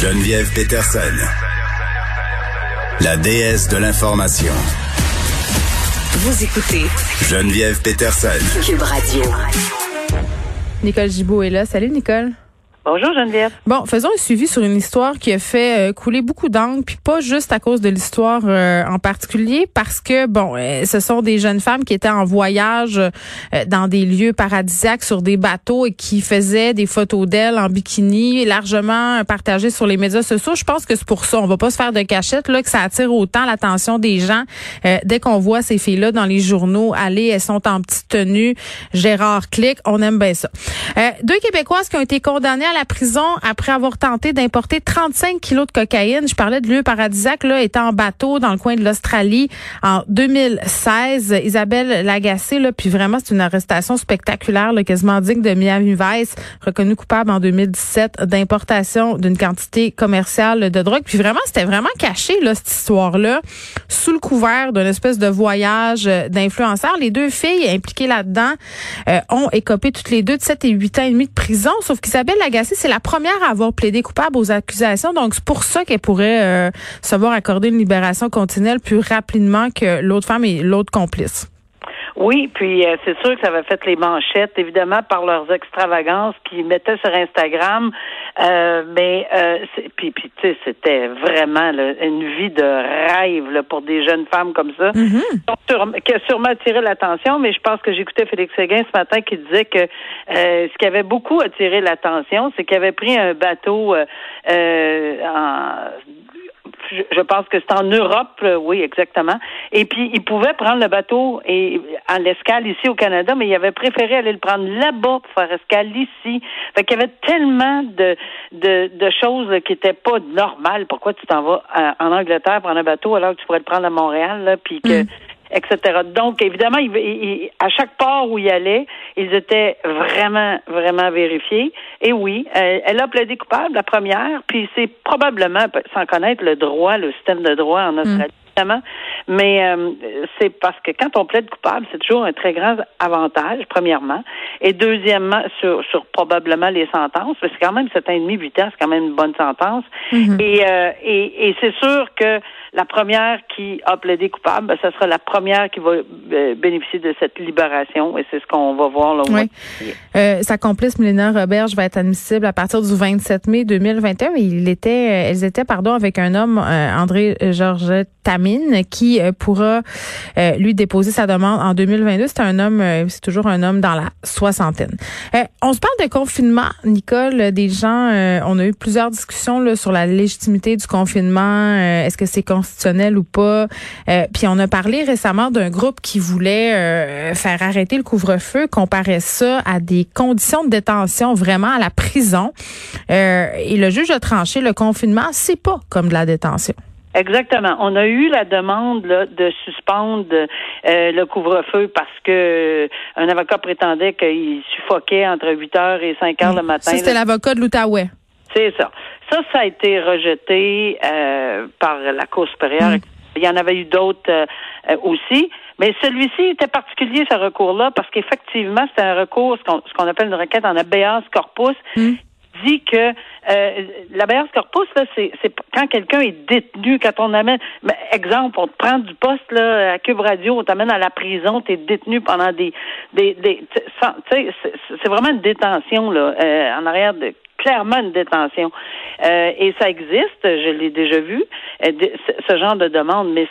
Geneviève Peterson, la déesse de l'information. Vous écoutez Geneviève Peterson. Cube Radio. Nicole Gibault est là. Salut Nicole. Bonjour Geneviève. Bon, faisons un suivi sur une histoire qui a fait euh, couler beaucoup d'encre, puis pas juste à cause de l'histoire euh, en particulier, parce que bon, euh, ce sont des jeunes femmes qui étaient en voyage dans des lieux paradisiaques sur des bateaux et qui faisaient des photos d'elles en bikini, largement partagées sur les médias sociaux. Je pense que c'est pour ça, on va pas se faire de cachette là que ça attire autant l'attention des gens dès qu'on voit ces filles-là dans les journaux aller, elles sont en petite tenue, Gérard Clic, on aime bien ça. deux Québécoises qui ont été condamnées à la prison après avoir tenté d'importer 35 kilos de cocaïne. Je parlais de lieu paradisiaque, là, étant en bateau dans le coin de l'Australie en 2016. Isabelle Lagacé, là, puis vraiment, c'est une arrestation spectaculaire, là, quasiment digne de Miami Vice, reconnue coupable en 2017 d'importation d'une quantité commerciale de drogue. Puis vraiment, c'était vraiment caché, là, cette histoire-là, sous le couvert d'une espèce de voyage d'influenceurs. Les deux filles impliquées là-dedans euh, ont écopé toutes les deux de 7 et 8 ans et demi de prison, sauf qu'Isabelle Lagacé c'est la première à avoir plaidé coupable aux accusations. Donc, c'est pour ça qu'elle pourrait euh, se voir accorder une libération continuelle plus rapidement que l'autre femme et l'autre complice. Oui, puis euh, c'est sûr que ça avait fait les manchettes, évidemment, par leurs extravagances qu'ils mettaient sur Instagram. Euh, mais euh, puis, puis tu sais, c'était vraiment une vie de rêve là, pour des jeunes femmes comme ça, mm-hmm. qui a sûrement attiré l'attention. Mais je pense que j'écoutais Félix Séguin ce matin qui disait que ce qui avait beaucoup attiré l'attention, c'est qu'il avait pris un bateau en je pense que c'est en Europe, oui, exactement. Et puis, il pouvait prendre le bateau et à l'escale ici au Canada, mais il avait préféré aller le prendre là-bas pour faire escale ici. Fait qu'il y avait tellement de, de, de choses qui étaient pas normales. Pourquoi tu t'en vas en Angleterre prendre un bateau alors que tu pourrais le prendre à Montréal, là, puis que mm etc. Donc, évidemment, à chaque port où il allait, ils étaient vraiment, vraiment vérifiés. Et oui, elle, a plaidé coupable, la première, puis c'est probablement, sans connaître le droit, le système de droit en Australie, mais euh, c'est parce que quand on plaide coupable, c'est toujours un très grand avantage, premièrement. Et deuxièmement, sur, sur probablement les sentences, parce que quand même 7 ans et demi, 8 ans, c'est quand même une bonne sentence. Mm-hmm. Et, euh, et, et c'est sûr que la première qui a plaidé coupable, ben, ce sera la première qui va euh, bénéficier de cette libération et c'est ce qu'on va voir là. Oui. Euh, sa complice Mélina Roberge va être admissible à partir du 27 mai 2021. Il était, euh, elles étaient pardon avec un homme, André Georges Tamine, qui pourra lui déposer sa demande en 2022. C'est un homme, c'est toujours un homme dans la soixantaine. on se parle de confinement, Nicole. Des gens, on a eu plusieurs discussions là, sur la légitimité du confinement. Est-ce que c'est constitutionnel ou pas. Euh, puis on a parlé récemment d'un groupe qui voulait euh, faire arrêter le couvre-feu, comparer ça à des conditions de détention vraiment à la prison. Euh, et le juge a tranché le confinement, c'est pas comme de la détention. Exactement. On a eu la demande de suspendre le couvre-feu parce que un avocat prétendait qu'il suffoquait entre 8 heures et 5 heures le matin. Ça, c'était l'avocat de l'Outaouais. C'est ça. Ça, ça a été rejeté euh, par la Cour supérieure. Hmm. Il y en avait eu d'autres euh, aussi. Mais celui-ci était particulier, ce recours-là, parce qu'effectivement, c'est un recours, ce qu'on appelle une requête en habeas corpus, hmm. dit que euh, l'habeas corpus, là, c'est, quand quelqu'un est détenu, quand on amène, ben, exemple, on te prend du poste là, à Cube Radio, on t'amène à la prison, tu es détenu pendant des... des, des c'est, vraiment une détention là, euh, en arrière de clairement une détention. Euh, et ça existe, je l'ai déjà vu, euh, ce genre de demande, mais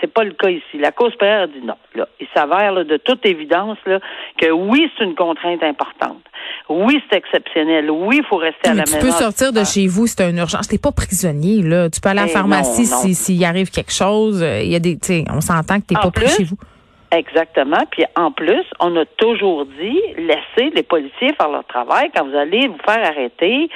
c'est pas le cas ici. La cause supérieure dit non. Là, il s'avère de toute évidence là, que oui, c'est une contrainte importante. Oui, c'est exceptionnel. Oui, il faut rester à la maison. Tu peux sortir de chez vous, c'est une urgence. T'es pas prisonnier, là. Tu peux aller à la eh pharmacie s'il arrive quelque chose. Euh, il y a des, on s'entend que t'es pas pris chez vous. Exactement. Puis en plus, on a toujours dit laissez les policiers faire leur travail quand vous allez vous faire arrêter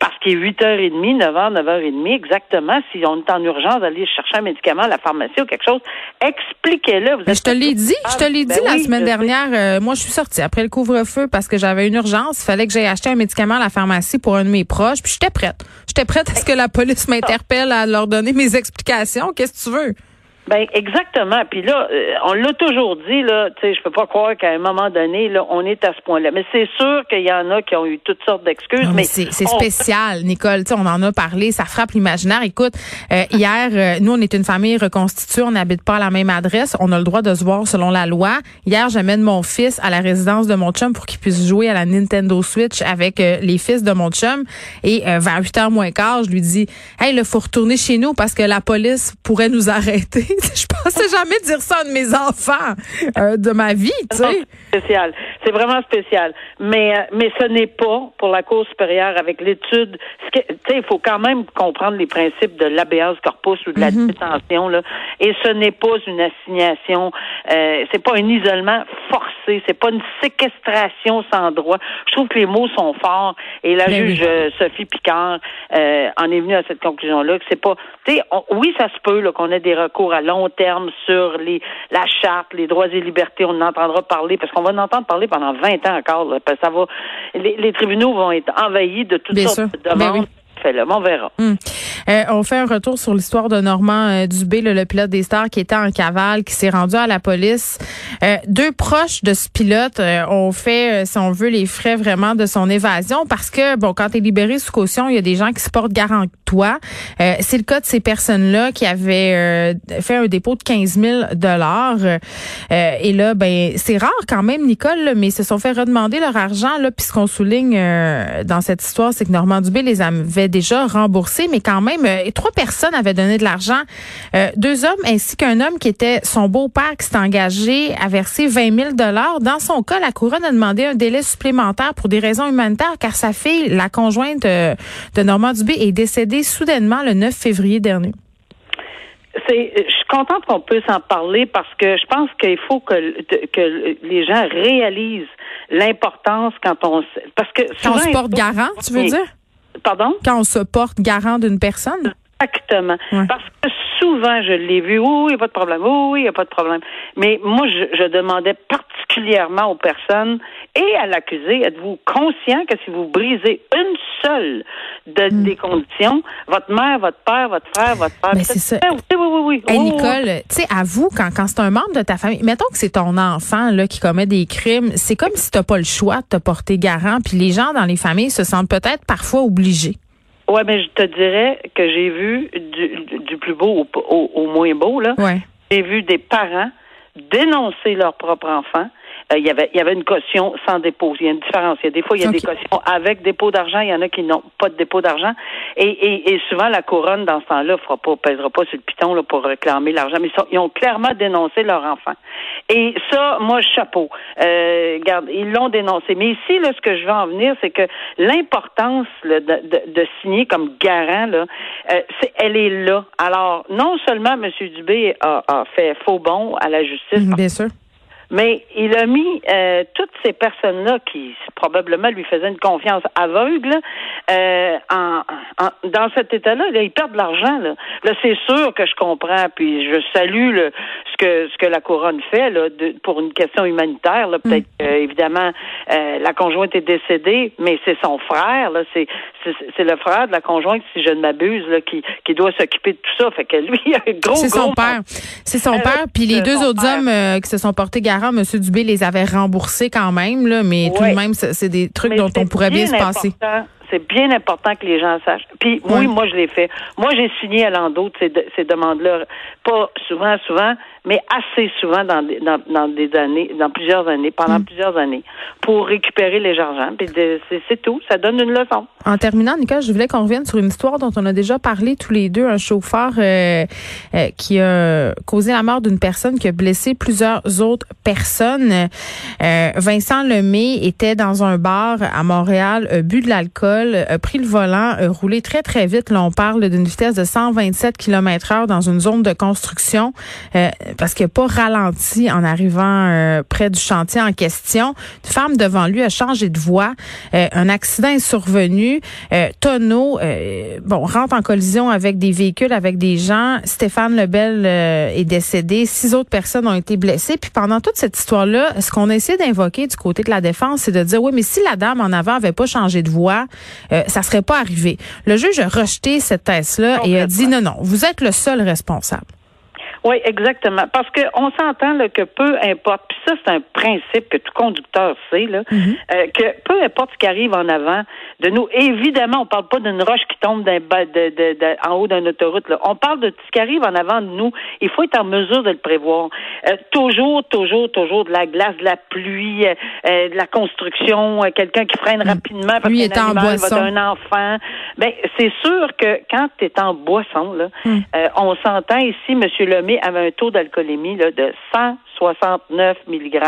parce qu'il est 8h30, 9h, 9h30 exactement. Si on est en urgence d'aller chercher un médicament à la pharmacie ou quelque chose, expliquez-le. je te l'ai dit, je te l'ai dit ben la semaine dernière. Euh, moi, je suis sortie après le couvre-feu parce que j'avais une urgence. Il fallait que j'aille acheter un médicament à la pharmacie pour un de mes proches. Puis j'étais prête. J'étais prête à ce que la police m'interpelle à leur donner mes explications. Qu'est-ce que tu veux? Ben exactement. Puis là, euh, on l'a toujours dit là. Tu sais, je peux pas croire qu'à un moment donné, là, on est à ce point-là. Mais c'est sûr qu'il y en a qui ont eu toutes sortes d'excuses. Mais c'est on- spécial, Nicole. Tu sais, on en a parlé, ça frappe l'imaginaire. Écoute, euh, hier, euh, nous, on est une famille reconstituée, on n'habite pas à la même adresse, on a le droit de se voir selon la loi. Hier, j'amène mon fils à la résidence de mon chum pour qu'il puisse jouer à la Nintendo Switch avec euh, les fils de mon chum. Et euh, vers 8 h moins quart, je lui dis, hey, il faut retourner chez nous parce que la police pourrait nous arrêter. je pensais jamais dire ça à un de mes enfants euh, de ma vie, tu sais. Spécial. C'est vraiment spécial. Mais euh, mais ce n'est pas pour la Cour supérieure avec l'étude. Tu sais, il faut quand même comprendre les principes de l'habeas corpus ou de la détention là. Et ce n'est pas une assignation. Euh, c'est pas un isolement forcé. C'est pas une séquestration sans droit. Je trouve que les mots sont forts. Et la Ben juge euh, Sophie Picard euh, en est venue à cette conclusion-là que c'est pas. Tu sais, on- oui, ça se peut là, qu'on ait des recours à long terme sur les la charte, les droits et libertés. On en entendra parler parce qu'on va en entendre parler pendant 20 ans encore. là, parce que ça va. Les, les tribunaux vont être envahis de toutes Bien sortes sûr. de Ben demandes. Hum. Euh, on fait un retour sur l'histoire de Normand euh, Dubé, le, pilote des stars qui était en cavale, qui s'est rendu à la police. Euh, deux proches de ce pilote ont fait, si on veut, les frais vraiment de son évasion parce que, bon, quand tu es libéré sous caution, il y a des gens qui se portent garant de toi. C'est le cas de ces personnes-là qui avaient fait un dépôt de 15 000 dollars. et là, ben, c'est rare quand même, Nicole, mais ils se sont fait redemander leur argent. Là, puis ce qu'on souligne dans cette histoire, c'est que Normand Dubé les avait déjà remboursés, mais quand même, euh, trois personnes avaient donné de l'argent. Euh, deux hommes ainsi qu'un homme qui était son beau-père qui s'est engagé à verser 20 000 dollars. Dans son cas, la couronne a demandé un délai supplémentaire pour des raisons humanitaires, car sa fille, la conjointe euh, de Normand Dubé, est décédée soudainement le 9 février dernier. C'est, je suis contente qu'on puisse en parler parce que je pense qu'il faut que, que les gens réalisent l'importance quand on parce que Quand on souvent- se porte garant, tu veux dire? Pardon? Quand on se porte garant d'une personne? Exactement. Ouais. Parce que souvent, je l'ai vu, oui, il n'y a pas de problème, oui, oui, il n'y a pas de problème. Mais moi, je, je demandais particulièrement aux personnes et à l'accusé, êtes-vous conscient que si vous brisez une seule de, des conditions, votre mère, votre père, votre frère, votre frère... Hmm. Ben, c'est ça. Oui, oui, oui, oui. Hey, oui, oui. Nicole, tu sais, avoue, quand, quand c'est un membre de ta famille, mettons que c'est ton enfant là, qui commet des crimes, c'est comme si t'as pas le choix de te porter garant, puis les gens dans les familles se sentent peut-être parfois obligés. Ouais, mais je te dirais que j'ai vu du, du- plus beau au, au- au moins beau, là. Ouais. J'ai vu des parents dénoncer leur propre enfant. Euh, il y avait il y avait une caution sans dépôt. Il y a une différence. Il y a des fois, il y a des cautions avec dépôt d'argent. Il y en a qui n'ont pas de dépôt d'argent. Et, et, et souvent, la couronne, dans ce temps-là, pas, pèsera pas sur le piton là, pour réclamer l'argent. Mais ils, sont- ils ont clairement dénoncé leur enfant. Et ça, moi, chapeau. Euh, regarde, ils l'ont dénoncé. Mais ici, là, ce que je veux en venir, c'est que l'importance de, de, de signer comme garant, là, euh, c'est, elle est là. Alors, non seulement M. Dubé a, a fait faux bon à la justice, Bien sûr. Mais il a mis euh, toutes ces personnes-là qui probablement lui faisaient une confiance aveugle euh, en, en- dans cet état-là. Là, ils perdent de l'argent. Là, là c'est sûr que je comprends, puis je salue le, ce que ce que la couronne fait là, de- pour une question humanitaire. Là, peut-être que, évidemment euh, la conjointe est décédée, mais c'est son frère. Là, c'est, c'est c'est le frère de la conjointe, si je ne m'abuse, là, qui qui doit s'occuper de tout ça. Fait que lui, il a un gros C'est son père. C'est son Euh, père. Puis les deux autres père. hommes euh, qui se sont portés garant, M. Dubé les avait remboursés quand même, là, mais tout de même, c'est des trucs Mais dont on pourrait bien se passer. C'est bien important que les gens sachent. Puis oui, moi je l'ai fait. Moi j'ai signé à l'endos de ces, de- ces demandes-là, pas souvent, souvent, mais assez souvent dans des, dans, dans des années, dans plusieurs années, pendant Mm. plusieurs années, pour récupérer les argents. Puis c'est tout. Ça donne une leçon. En terminant, Nicole, je voulais qu'on revienne sur une histoire dont on a déjà parlé tous les deux, un chauffeur euh, euh, qui a causé la mort d'une personne, qui a blessé plusieurs autres personnes. Euh, Vincent Lemay était dans un bar à Montréal, a bu de l'alcool, a pris le volant, a roulé très très vite. Là, on parle d'une vitesse de 127 km heure dans une zone de construction euh, parce qu'il n'a pas ralenti en arrivant euh, près du chantier en question. Une femme devant lui a changé de voie. Euh, un accident est survenu. Euh, tonneau, euh, bon, rentre en collision avec des véhicules, avec des gens. Stéphane Lebel euh, est décédé. Six autres personnes ont été blessées. Puis pendant toute cette histoire-là, ce qu'on a essayé d'invoquer du côté de la défense, c'est de dire, oui, mais si la dame en avant avait pas changé de voie, euh, ça serait pas arrivé. Le juge a rejeté cette thèse-là et a dit, non, non, vous êtes le seul responsable. Oui, exactement. Parce qu'on s'entend là, que peu importe, puis ça, c'est un principe que tout conducteur sait, là, Mhm. euh, que peu importe ce qui arrive en avant de nous, évidemment, on parle pas d'une roche qui tombe de, de, de- en haut d'une autoroute. Là. On parle de ce qui arrive en avant de nous. Il faut être en mesure de le prévoir. Euh, toujours, toujours, toujours de la glace, de la pluie, euh, euh, de la construction, euh, quelqu'un qui freine rapidement parce qu'un étant en animal va d'un enfant. Ben, c'est sûr que quand tu es en boisson, là, Hmm. euh, on s'entend ici, M. Lemay avait un taux d'alcoolémie de 169 mg,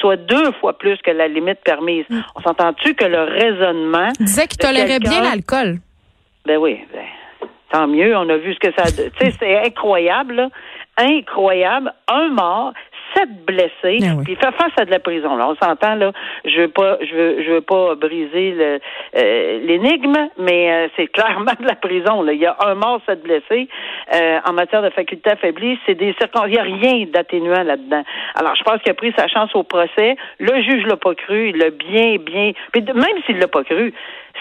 soit deux fois plus que la limite permise. Hmm. On s'entend-tu que le raisonnement... Il disait qu'il tolérait bien l'alcool. Ben oui, ben, tant mieux, on a vu ce que ça... Tu sais, c'est incroyable, là. Incroyable. Un mort, sept blessés, Ah oui. puis il fait face à de la prison. Là, on s'entend là. Je veux pas, je veux, je veux pas briser euh, l'énigme, mais euh, c'est clairement de la prison. Là, il y a un mort, sept blessés. Euh, en matière de faculté affaiblie, c'est des circonstances. Il y a rien d'atténuant là-dedans. Alors, je pense qu'il a pris sa chance au procès. Le juge l'a pas cru. Il l'a bien, bien. Puis même s'il l'a pas cru,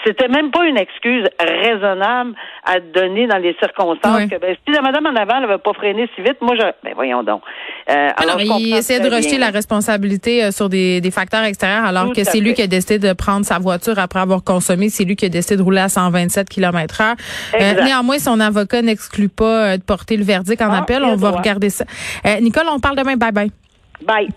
c'était même pas une excuse raisonnable à donner dans les circonstances. Oui. Que, ben, si la madame en avant n'avait pas freiné si vite, moi, je, ben voyons donc. Euh, Alors, il essaie de rejeter bien. la responsabilité euh, sur des, des facteurs extérieurs, alors Tout que c'est lui qui a décidé de prendre sa voiture après avoir consommé. C'est lui qui a décidé de rouler à 127 km heure. Euh, néanmoins, son avocat n'exclut pas euh, de porter le verdict en Ah, appel. On va droit. regarder ça. Euh, Nicole, on parle demain. Bye bye. Bye.